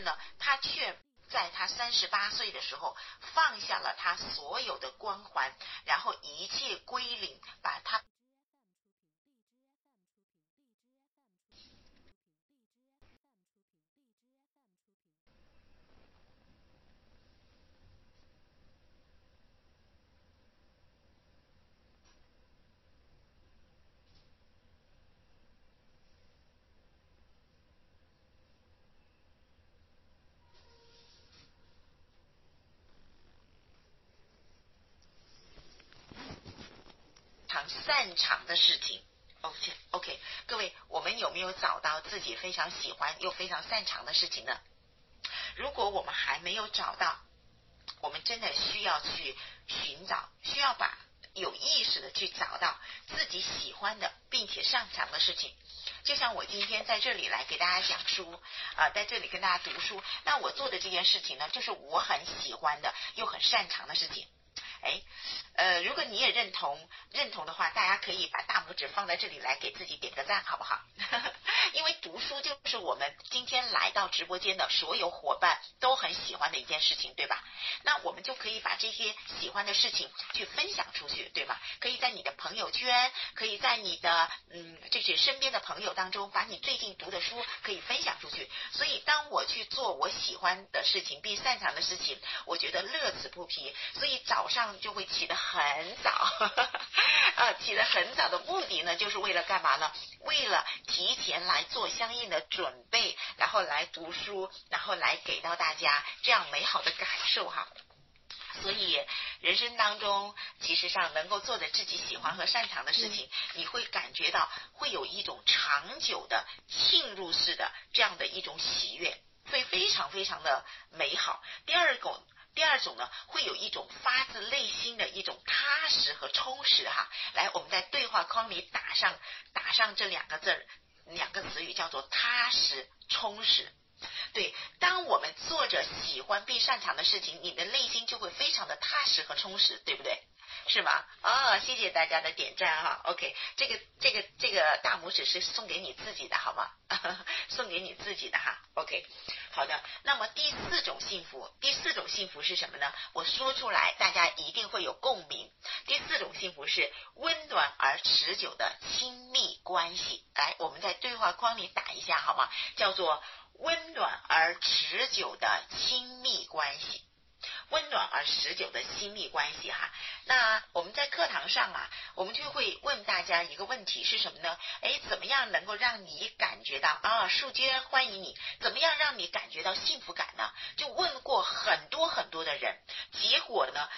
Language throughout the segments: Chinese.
呢，他却在他三十八岁的时候放下了他所有的光环，然后一切归零，把他。擅长的事情，OK OK，各位，我们有没有找到自己非常喜欢又非常擅长的事情呢？如果我们还没有找到，我们真的需要去寻找，需要把有意识的去找到自己喜欢的并且擅长的事情。就像我今天在这里来给大家讲书啊，在这里跟大家读书，那我做的这件事情呢，就是我很喜欢的又很擅长的事情。哎，呃，如果你也认同认同的话，大家可以把大拇指放在这里来给自己点个赞，好不好？因为读书就是我们今天来到直播间的所有伙伴都很喜欢的一件事情，对吧？那我们就可以把这些喜欢的事情去分享出去，对吗？可以在你的朋友圈，可以在你的嗯这是身边的朋友当中，把你最近读的书可以分享出去。所以，当我去做我喜欢的事情并擅长的事情，我觉得乐此不疲。所以早上。就会起得很早，啊，起得很早的目的呢，就是为了干嘛呢？为了提前来做相应的准备，然后来读书，然后来给到大家这样美好的感受哈。所以人生当中，其实上能够做的自己喜欢和擅长的事情，你会感觉到会有一种长久的浸入式的这样的一种喜悦，会非常非常的美好。第二个。第二种呢，会有一种发自内心的一种踏实和充实哈。来，我们在对话框里打上打上这两个字儿，两个词语叫做踏实充实。对，当我们做着喜欢并擅长的事情，你的内心就会非常的踏实和充实，对不对？是吗？啊，谢谢大家的点赞哈。OK，这个这个这个大拇指是送给你自己的，好吗？送给你自己的哈。OK，好的。那么第四种幸福，第四种幸福是什么呢？我说出来，大家一定会有共鸣。第四种幸福是温暖而持久的亲密关系。来，我们在对话框里打一下好吗？叫做温暖而持久的亲密关系。温暖而持久的亲密关系哈，那我们在课堂上啊，我们就会问大家一个问题是什么呢？哎，怎么样能够让你感觉到啊，树娟欢迎你？怎么样让你感觉到幸福感呢？就问过很多很多的人，结果呢，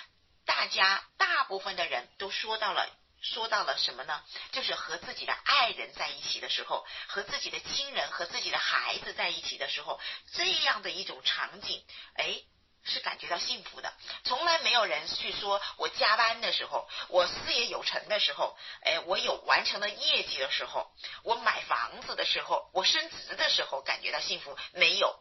大家大部分的人都说到了，说到了什么呢？就是和自己的爱人在一起的时候，和自己的亲人和自己的孩子在一起的时候，这样的一种场景，哎。是感觉到幸福的，从来没有人去说我加班的时候，我事业有成的时候，哎，我有完成了业绩的时候，我买房子的时候，我升职的时候感觉到幸福，没有。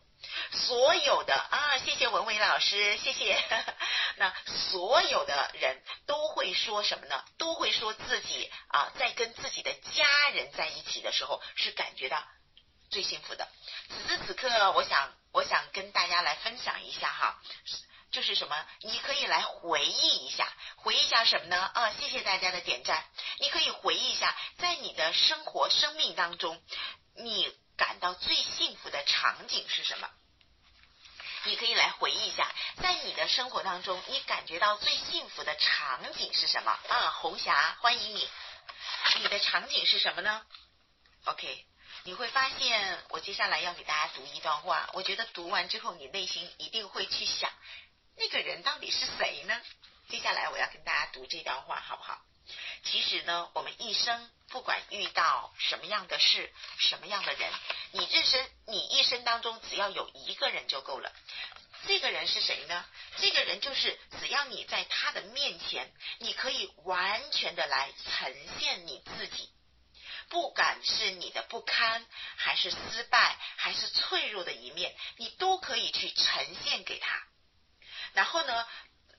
所有的啊，谢谢文伟老师，谢谢。那所有的人都会说什么呢？都会说自己啊，在跟自己的家人在一起的时候是感觉到最幸福的。此时此刻，我想。我想跟大家来分享一下哈，就是什么？你可以来回忆一下，回忆一下什么呢？啊，谢谢大家的点赞。你可以回忆一下，在你的生活、生命当中，你感到最幸福的场景是什么？你可以来回忆一下，在你的生活当中，你感觉到最幸福的场景是什么？啊，红霞，欢迎你。你的场景是什么呢？OK。你会发现，我接下来要给大家读一段话。我觉得读完之后，你内心一定会去想，那个人到底是谁呢？接下来我要跟大家读这段话，好不好？其实呢，我们一生不管遇到什么样的事、什么样的人，你这生你一生当中只要有一个人就够了。这个人是谁呢？这个人就是只要你在他的面前，你可以完全的来呈现你自己。不管是你的不堪，还是失败，还是脆弱的一面，你都可以去呈现给他。然后呢，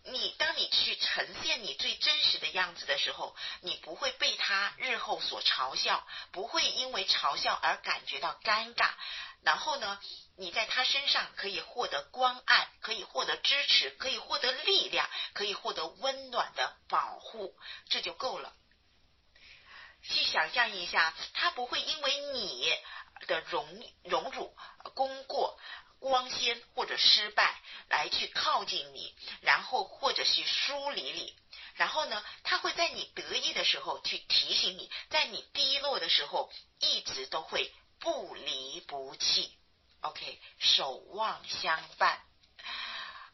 你当你去呈现你最真实的样子的时候，你不会被他日后所嘲笑，不会因为嘲笑而感觉到尴尬。然后呢，你在他身上可以获得关爱，可以获得支持，可以获得力量，可以获得温暖的保护，这就够了。去想象一下，他不会因为你的荣荣辱、功过。光鲜或者失败来去靠近你，然后或者是疏离你，然后呢，他会在你得意的时候去提醒你，在你低落的时候一直都会不离不弃。OK，守望相伴。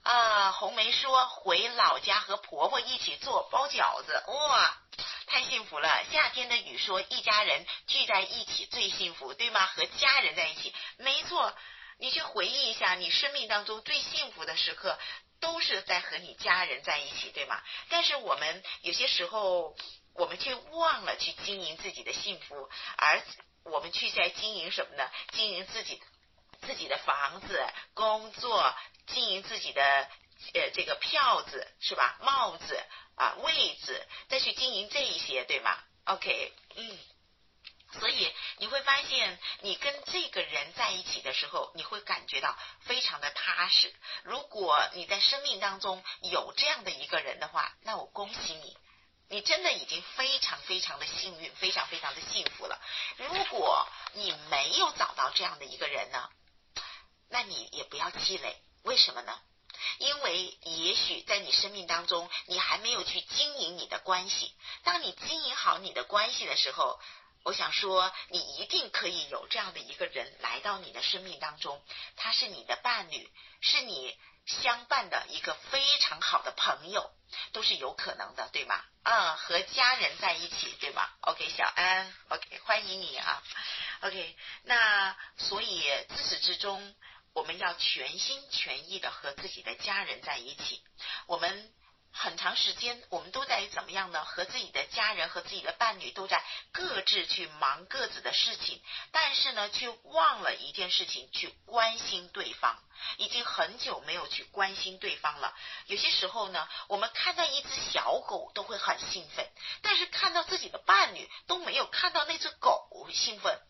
啊，红梅说回老家和婆婆一起做包饺子，哇，太幸福了。夏天的雨说一家人聚在一起最幸福，对吗？和家人在一起，没错。你去回忆一下，你生命当中最幸福的时刻，都是在和你家人在一起，对吗？但是我们有些时候，我们却忘了去经营自己的幸福，而我们去在经营什么呢？经营自己自己的房子、工作，经营自己的呃这个票子是吧？帽子啊位置，再去经营这一些，对吗？OK，嗯。所以你会发现，你跟这个人在一起的时候，你会感觉到非常的踏实。如果你在生命当中有这样的一个人的话，那我恭喜你，你真的已经非常非常的幸运，非常非常的幸福了。如果你没有找到这样的一个人呢，那你也不要气馁。为什么呢？因为也许在你生命当中，你还没有去经营你的关系。当你经营好你的关系的时候，我想说，你一定可以有这样的一个人来到你的生命当中，他是你的伴侣，是你相伴的一个非常好的朋友，都是有可能的，对吗？嗯，和家人在一起，对吗？OK，小安，OK，欢迎你啊。OK，那所以自始至终，我们要全心全意的和自己的家人在一起，我们。很长时间，我们都在怎么样呢？和自己的家人和自己的伴侣都在各自去忙各自的事情，但是呢，却忘了一件事情，去关心对方。已经很久没有去关心对方了。有些时候呢，我们看到一只小狗都会很兴奋，但是看到自己的伴侣都没有看到那只狗兴奋，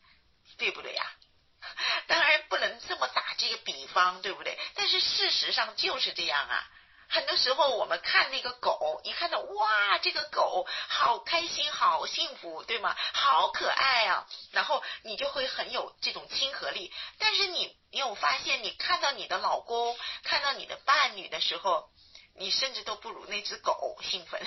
对不对呀然不能这么打这个比方，对不对？是事实上就是这样啊。很多时候，我们看那个狗，一看到哇，这个狗好开心，好幸福，对吗？好可爱啊！然后你就会很有这种亲和力。但是你，你有发现，你看到你的老公，看到你的伴侣的时候，你甚至都不如那只狗兴奋。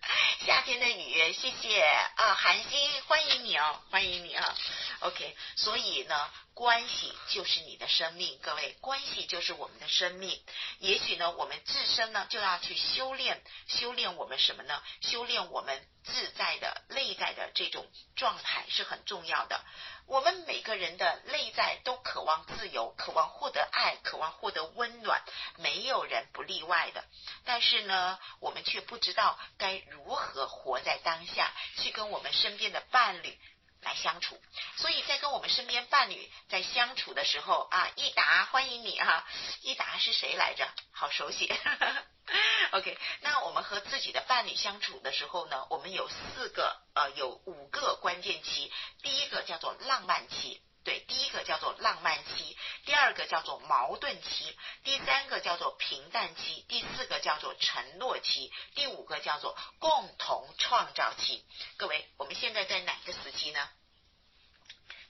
夏天的雨，谢谢啊，韩星，欢迎你啊，欢迎你啊。OK，所以呢，关系就是你的生命，各位，关系就是我们的生命。也许呢，我们自身呢就要去修炼，修炼我们什么呢？修炼我们自在的这种状态是很重要的。我们每个人的内在都渴望自由，渴望获得爱，渴望获得温暖，没有人不例外的。但是呢，我们却不知道该如何活在当下，去跟我们身边的伴侣。来相处，所以在跟我们身边伴侣在相处的时候啊，益达欢迎你哈，益达是谁来着？好熟悉。OK，那我们和自己的伴侣相处的时候呢，我们有四个呃，有五个关键期。第一个叫做浪漫期，对，第一个叫做浪漫期，第二个叫做矛盾期，第三个叫做平淡期，第四个叫做承诺期，第五个叫做共同创造期。各位，我们现在在哪个时期呢？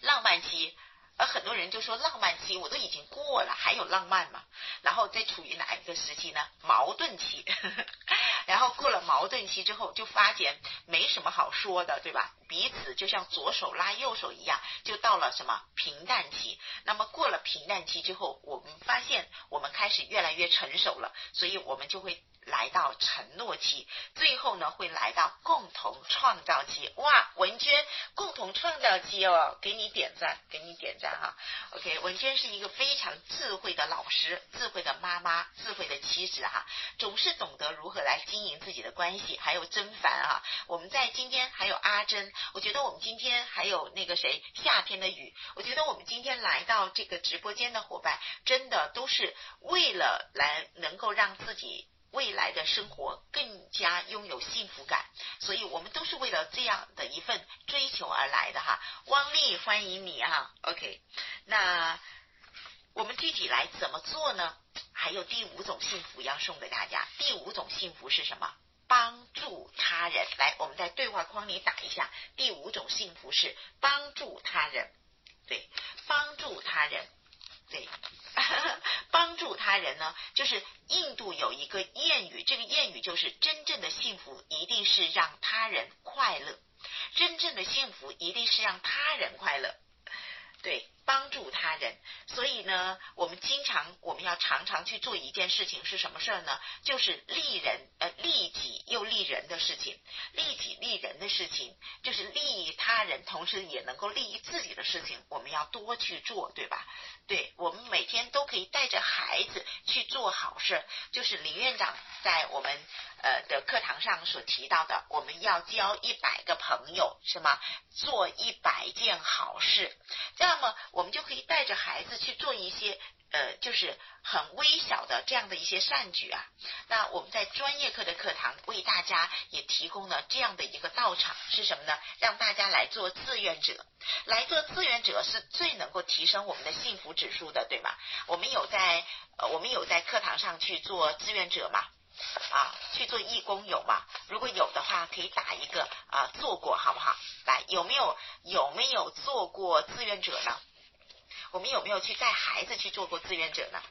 浪漫期。而很多人就说浪漫期我都已经过了，还有浪漫吗？然后再处于哪一个时期呢？矛盾期，然后过了矛盾期之后，就发现没什么好说的，对吧？彼此就像左手拉右手一样，就到了什么平淡期。那么过了平淡期之后，我们发现我们开始越来越成熟了，所以我们就会。来到承诺期，最后呢会来到共同创造期。哇，文娟，共同创造期哦，给你点赞，给你点赞哈。OK，文娟是一个非常智慧的老师，智慧的妈妈，智慧的妻子哈，总是懂得如何来经经营自己的关系。还有甄凡啊，我们在今天还有阿珍，我觉得我们今天还有那个谁，夏天的雨，我觉得我们今天来到这个直播间的伙伴，真的都是为了来能够让自己。未来的生活更加拥有幸福感，所以我们都是为了这样的一份追求而来的哈。汪丽，欢迎你啊，OK。那我们具体来怎么做呢？还有第五种幸福要送给大家。第五种幸福是什么？帮助他人。来，我们在对话框里打一下。第五种幸福是帮助他人。对，帮助他人。对，帮助他人呢，就是印度有一个谚语，这个谚语就是真正的幸福一定是让他人快乐，真正的幸福一定是让他人快乐。对，帮助他人，所以呢，我们经常我们要常常去做一件事情，是什么事儿呢？就是利人呃利己又利人的事情，利己利人的事情，就是利益他人，同时也能够利益自己的事情，我们要多去做，对吧？对，我们每天都可以带着孩子去做好事，就是林院长在我们。呃的课堂上所提到的，我们要交一百个朋友，是吗？做一百件好事，这样么我们就可以带着孩子去做一些呃，就是很微小的这样的一些善举啊。那我们在专业课的课堂为大家也提供了这样的一个道场，是什么呢？让大家来做志愿者，来做志愿者是最能够提升我们的幸福指数的，对吗？我们有在呃，我们有在课堂上去做志愿者吗？啊，去做义工有吗？如果有的话，可以打一个啊，做过好不好？来，有没有有没有做过志愿者呢？我们有没有去带孩子去做过志愿者呢？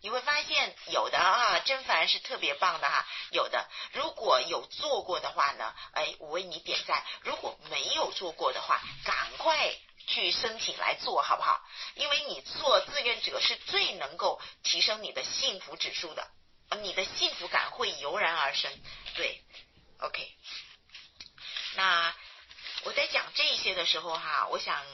你会发现有的啊，甄凡是特别棒的哈。有的，如果有做过的话呢，哎，我为你点赞；如果没有做过的话，赶快去申请来做好不好？因为你做志愿者是最能够提升你的幸福指数的。你的幸福感会油然而生，对，OK。那我在讲这些的时候哈，我想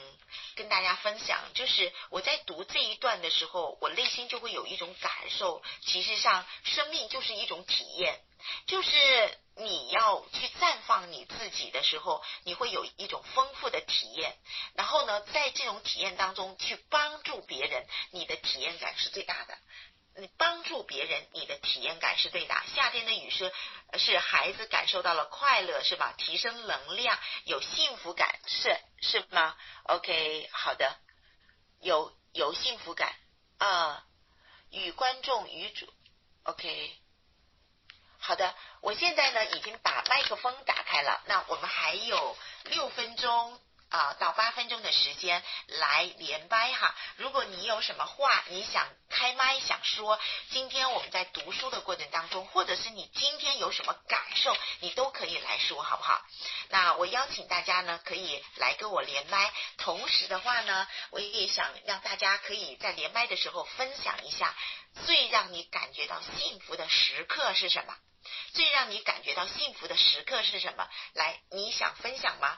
跟大家分享，就是我在读这一段的时候，我内心就会有一种感受。其实上，生命就是一种体验，就是你要去绽放你自己的时候，你会有一种丰富的体验。然后呢，在这种体验当中去帮助别人，你的体验感是最大的。你帮助别人，你的体验感是对的。夏天的雨是是孩子感受到了快乐，是吧？提升能量，有幸福感，是是吗？OK，好的，有有幸福感啊。与观众与主，OK，好的。我现在呢已经把麦克风打开了，那我们还有六分钟。啊，到八分钟的时间来连麦哈。如果你有什么话你想开麦想说，今天我们在读书的过程当中，或者是你今天有什么感受，你都可以来说，好不好？那我邀请大家呢，可以来跟我连麦。同时的话呢，我也想让大家可以在连麦的时候分享一下，最让你感觉到幸福的时刻是什么？最让你感觉到幸福的时刻是什么？来，你想分享吗？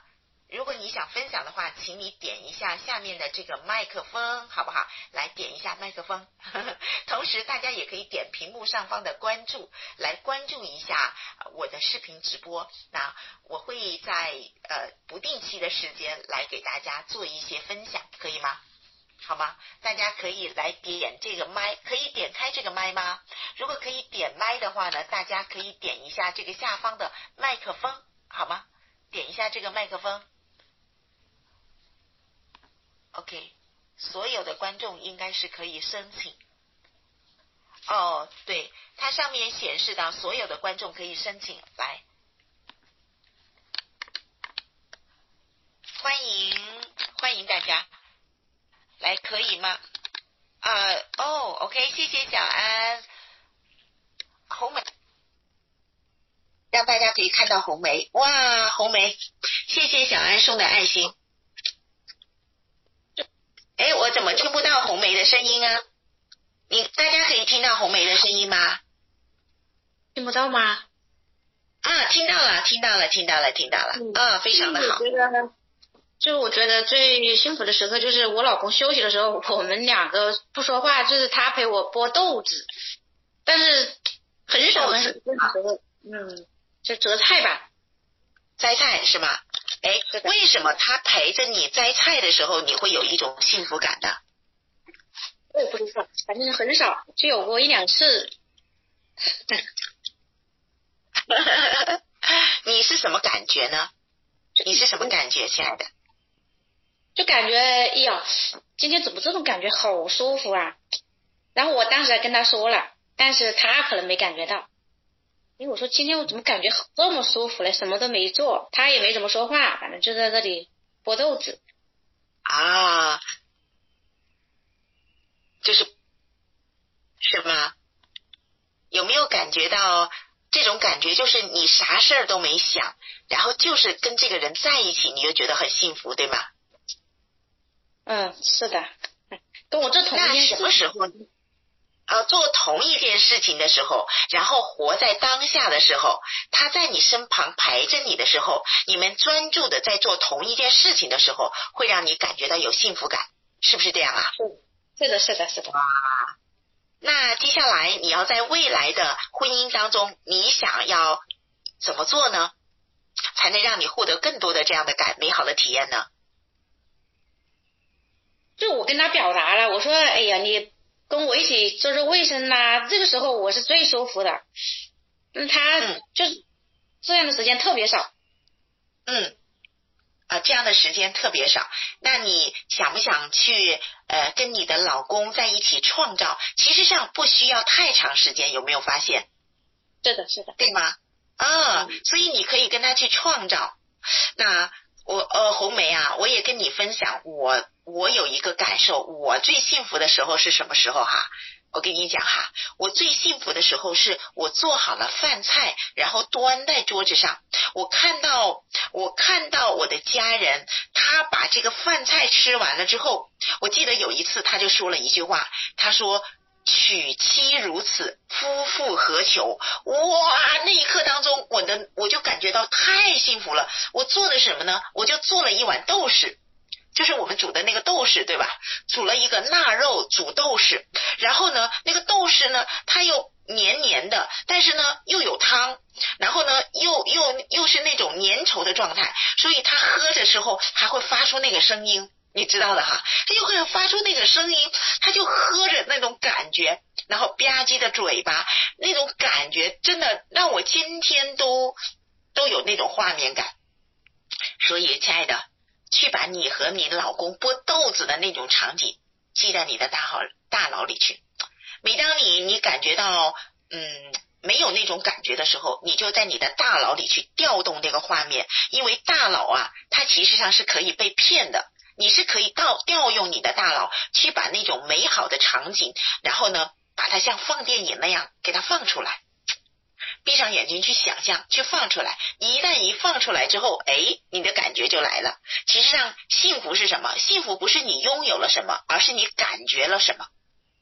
如果你想分享的话，请你点一下下面的这个麦克风，好不好？来点一下麦克风，同时大家也可以点屏幕上方的关注，来关注一下我的视频直播。那我会在呃不定期的时间来给大家做一些分享，可以吗？好吗？大家可以来点这个麦，可以点开这个麦吗？如果可以点麦的话呢，大家可以点一下这个下方的麦克风，好吗？点一下这个麦克风。OK，所有的观众应该是可以申请。哦，对，它上面显示的所有的观众可以申请来，欢迎欢迎大家来，可以吗？啊，哦，OK，谢谢小安，红梅，让大家可以看到红梅，哇，红梅，谢谢小安送的爱心。哎，我怎么听不到红梅的声音啊？你大家可以听到红梅的声音吗？听不到吗？啊，听到了，听到了，听到了，听到了。啊，非常的好。就我觉得最幸福的时刻就是我老公休息的时候，我们两个不说话，就是他陪我剥豆子，但是很少很少折，嗯，就择菜吧，摘菜是吗？哎，为什么他陪着你摘菜的时候，你会有一种幸福感呢？我也不知道，反正很少，就有过一两次。你是什么感觉呢？你是什么感觉，亲爱的？就感觉，哎呀，今天怎么这种感觉好舒服啊！然后我当时还跟他说了，但是他可能没感觉到。因为我说今天我怎么感觉这么舒服嘞？什么都没做，他也没怎么说话，反正就在这里剥豆子。啊，就是是吗？有没有感觉到这种感觉？就是你啥事儿都没想，然后就是跟这个人在一起，你就觉得很幸福，对吗？嗯，是的，跟我这同一件什么时候？啊，做同一件事情的时候，然后活在当下的时候，他在你身旁陪着你的时候，你们专注的在做同一件事情的时候，会让你感觉到有幸福感，是不是这样啊？是，是的，是的，是的。哇，那接下来你要在未来的婚姻当中，你想要怎么做呢？才能让你获得更多的这样的感美好的体验呢？就我跟他表达了，我说，哎呀，你。跟我一起做做卫生呐，这个时候我是最舒服的。嗯，他就是这样的时间特别少。嗯，啊，这样的时间特别少。那你想不想去呃跟你的老公在一起创造？其实上不需要太长时间，有没有发现？是的，是的，对吗？啊，所以你可以跟他去创造。那我呃红梅啊，我也跟你分享我。我有一个感受，我最幸福的时候是什么时候哈？我跟你讲哈，我最幸福的时候是我做好了饭菜，然后端在桌子上，我看到我看到我的家人，他把这个饭菜吃完了之后，我记得有一次他就说了一句话，他说娶妻如此，夫复何求？哇，那一刻当中，我的我就感觉到太幸福了。我做的什么呢？我就做了一碗豆豉。就是我们煮的那个豆豉，对吧？煮了一个腊肉煮豆豉，然后呢，那个豆豉呢，它又黏黏的，但是呢又有汤，然后呢又又又是那种粘稠的状态，所以它喝的时候还会发出那个声音，你知道的哈，它就会发出那个声音，它就喝着那种感觉，然后吧唧的嘴巴，那种感觉真的让我今天都都有那种画面感，所以亲爱的。去把你和你老公剥豆子的那种场景记在你的大脑大脑里去。每当你你感觉到嗯没有那种感觉的时候，你就在你的大脑里去调动这个画面，因为大脑啊，它其实上是可以被骗的。你是可以调调用你的大脑去把那种美好的场景，然后呢，把它像放电影那样给它放出来。闭上眼睛去想象，去放出来。一旦一放出来之后，哎，你的感觉就来了。其实上，幸福是什么？幸福不是你拥有了什么，而是你感觉了什么。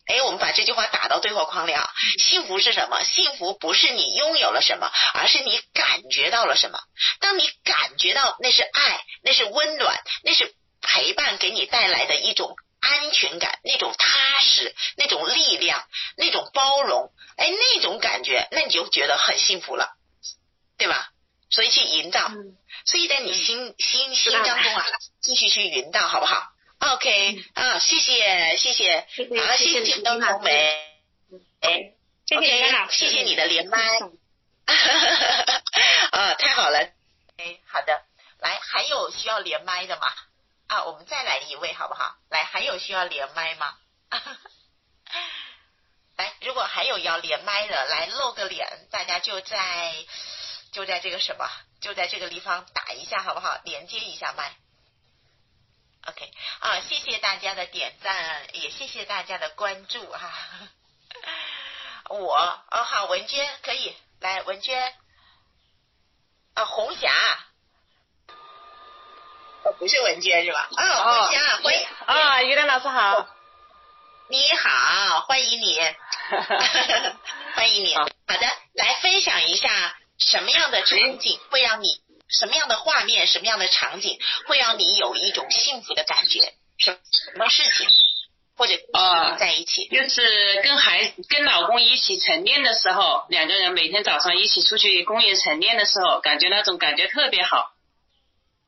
哎，我们把这句话打到对话框里啊。幸福是什么？幸福不是你拥有了什么，而是你感觉到了什么。当你感觉到那是爱，那是温暖，那是陪伴给你带来的一种。安全感，那种踏实，那种力量，那种包容，哎，那种感觉，那你就觉得很幸福了，对吧？所以去营造，所以在你心心心当中啊，继续去营造，好不好？OK，啊，谢谢谢谢，啊，谢谢灯红梅，哎，OK，谢谢你的连麦，啊，太好了，哎，好的，来，还有需要连麦的吗？啊，我们再来一位好不好？来，还有需要连麦吗？来，如果还有要连麦的，来露个脸，大家就在就在这个什么，就在这个地方打一下好不好？连接一下麦。OK，啊，谢谢大家的点赞，也谢谢大家的关注哈。我，哦好，文娟可以来，文娟，啊，红霞。不是文娟是吧？啊，文娟，欢迎啊，于丹老师好，你好，欢迎你，欢迎你。好的，来分享一下什么样的场景会让你，什么样的画面，什么样的场景会让你有一种幸福的感觉？什什么事情或者啊在一起？就是跟孩跟老公一起晨练的时候，两个人每天早上一起出去公园晨练的时候，感觉那种感觉特别好。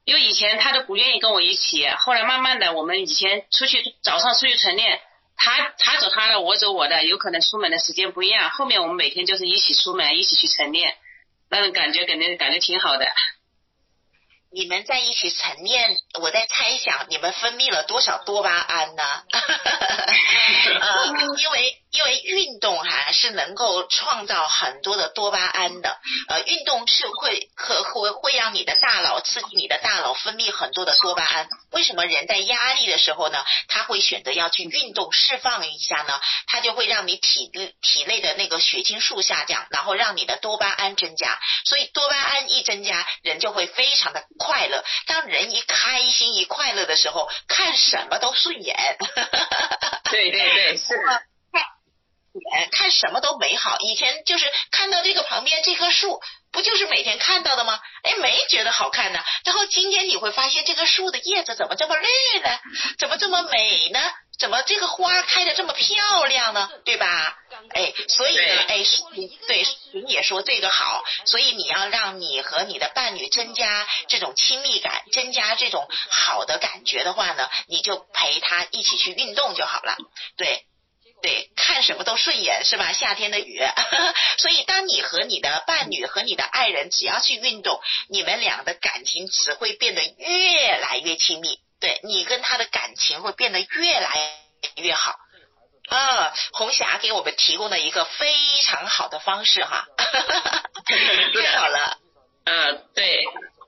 因为以前他都不愿意跟我一起，后来慢慢的，我们以前出去早上出去晨练，他他走他的，我走我的，有可能出门的时间不一样。后面我们每天就是一起出门，一起去晨练，那种感觉肯定感觉挺好的。你们在一起晨练，我在猜想你们分泌了多少多巴胺呢？呃，因为运动哈是能够创造很多的多巴胺的，呃，运动是会可会会让你的大脑刺激你的大脑分泌很多的多巴胺。为什么人在压力的时候呢，他会选择要去运动释放一下呢？它就会让你体体内的那个血清素下降，然后让你的多巴胺增加。所以多巴胺一增加，人就会非常的快乐。当人一开心一快乐的时候，看什么都顺眼。对对对，是。眼看什么都美好，以前就是看到这个旁边这棵树，不就是每天看到的吗？哎，没觉得好看呢。然后今天你会发现这个树的叶子怎么这么绿呢？怎么这么美呢？怎么这个花开的这么漂亮呢？对吧？哎，所以呢，哎，对，你也说这个好，所以你要让你和你的伴侣增加这种亲密感，增加这种好的感觉的话呢，你就陪他一起去运动就好了。对。对，看什么都顺眼是吧？夏天的雨，所以当你和你的伴侣和你的爱人只要去运动，你们俩的感情只会变得越来越亲密。对你跟他的感情会变得越来越好。啊，红霞给我们提供了一个非常好的方式哈，太好了。嗯，对。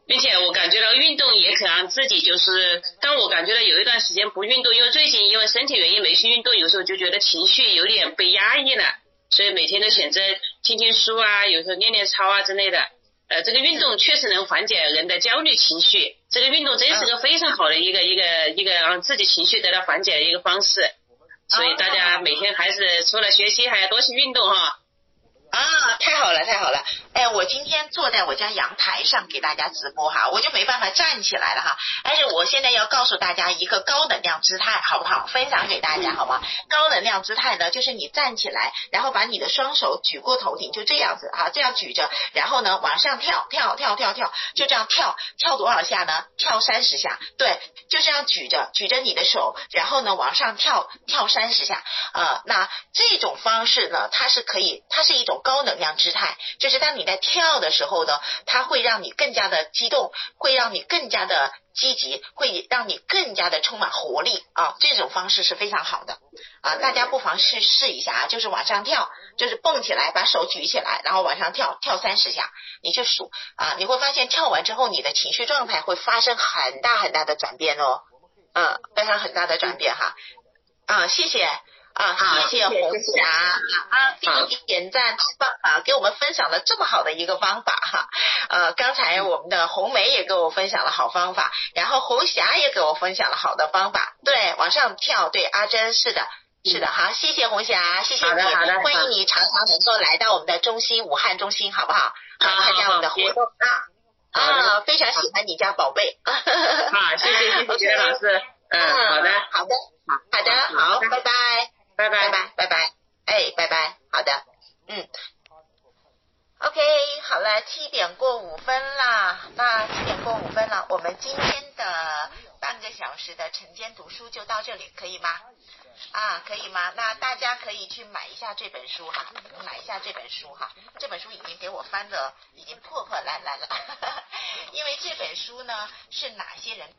并且我感觉到运动也可让自己就是，当我感觉到有一段时间不运动，因为最近因为身体原因没去运动，有时候就觉得情绪有点被压抑了，所以每天都选择听听书啊，有时候练练操啊之类的。呃，这个运动确实能缓解人的焦虑情绪，这个运动真是个非常好的一个一个一个让自己情绪得到缓解的一个方式。所以大家每天还是除了学习还要多去运动哈。啊，太好了，太好了！哎，我今天坐在我家阳台上给大家直播哈，我就没办法站起来了哈。但是我现在要告诉大家一个高能量姿态，好不好？分享给大家，好吗？高能量姿态呢，就是你站起来，然后把你的双手举过头顶，就这样子啊，这样举着，然后呢往上跳，跳，跳，跳，跳，就这样跳，跳多少下呢？跳三十下，对，就这样举着，举着你的手，然后呢往上跳，跳三十下。呃，那这种方式呢，它是可以，它是一种。高能量姿态，就是当你在跳的时候呢，它会让你更加的激动，会让你更加的积极，会让你更加的充满活力啊！这种方式是非常好的啊！大家不妨试试一下啊！就是往上跳，就是蹦起来，把手举起来，然后往上跳，跳三十下，你去数啊！你会发现跳完之后，你的情绪状态会发生很大很大的转变哦，嗯，非常很大的转变哈啊！谢谢。啊，谢谢红霞啊，给你点赞，棒啊！给我们分享了这么好的一个方法哈。呃，刚才我们的红梅也给我分享了好方法，然后红霞也给我分享了好的方法。对，往上跳，对，阿珍是的，是的，好，谢谢红霞，谢谢你，欢迎你常常能够来到我们的中心，武汉中心，好不好？好，参加我们的活动啊啊，非常喜欢你家宝贝。好，谢谢谢谢老师，嗯，好的，好的，好的，好，拜拜。拜拜。拜拜。拜拜，哎，拜拜，好的，嗯，OK，好了，七点过五分啦，那七点过五分了，我们今天的半个小时的晨间读书就到这里，可以吗？啊，可以吗？那大家可以去买一下这本书哈，买一下这本书哈，这本书已经给我翻的已经破破烂烂了，因为这本书呢是哪些人？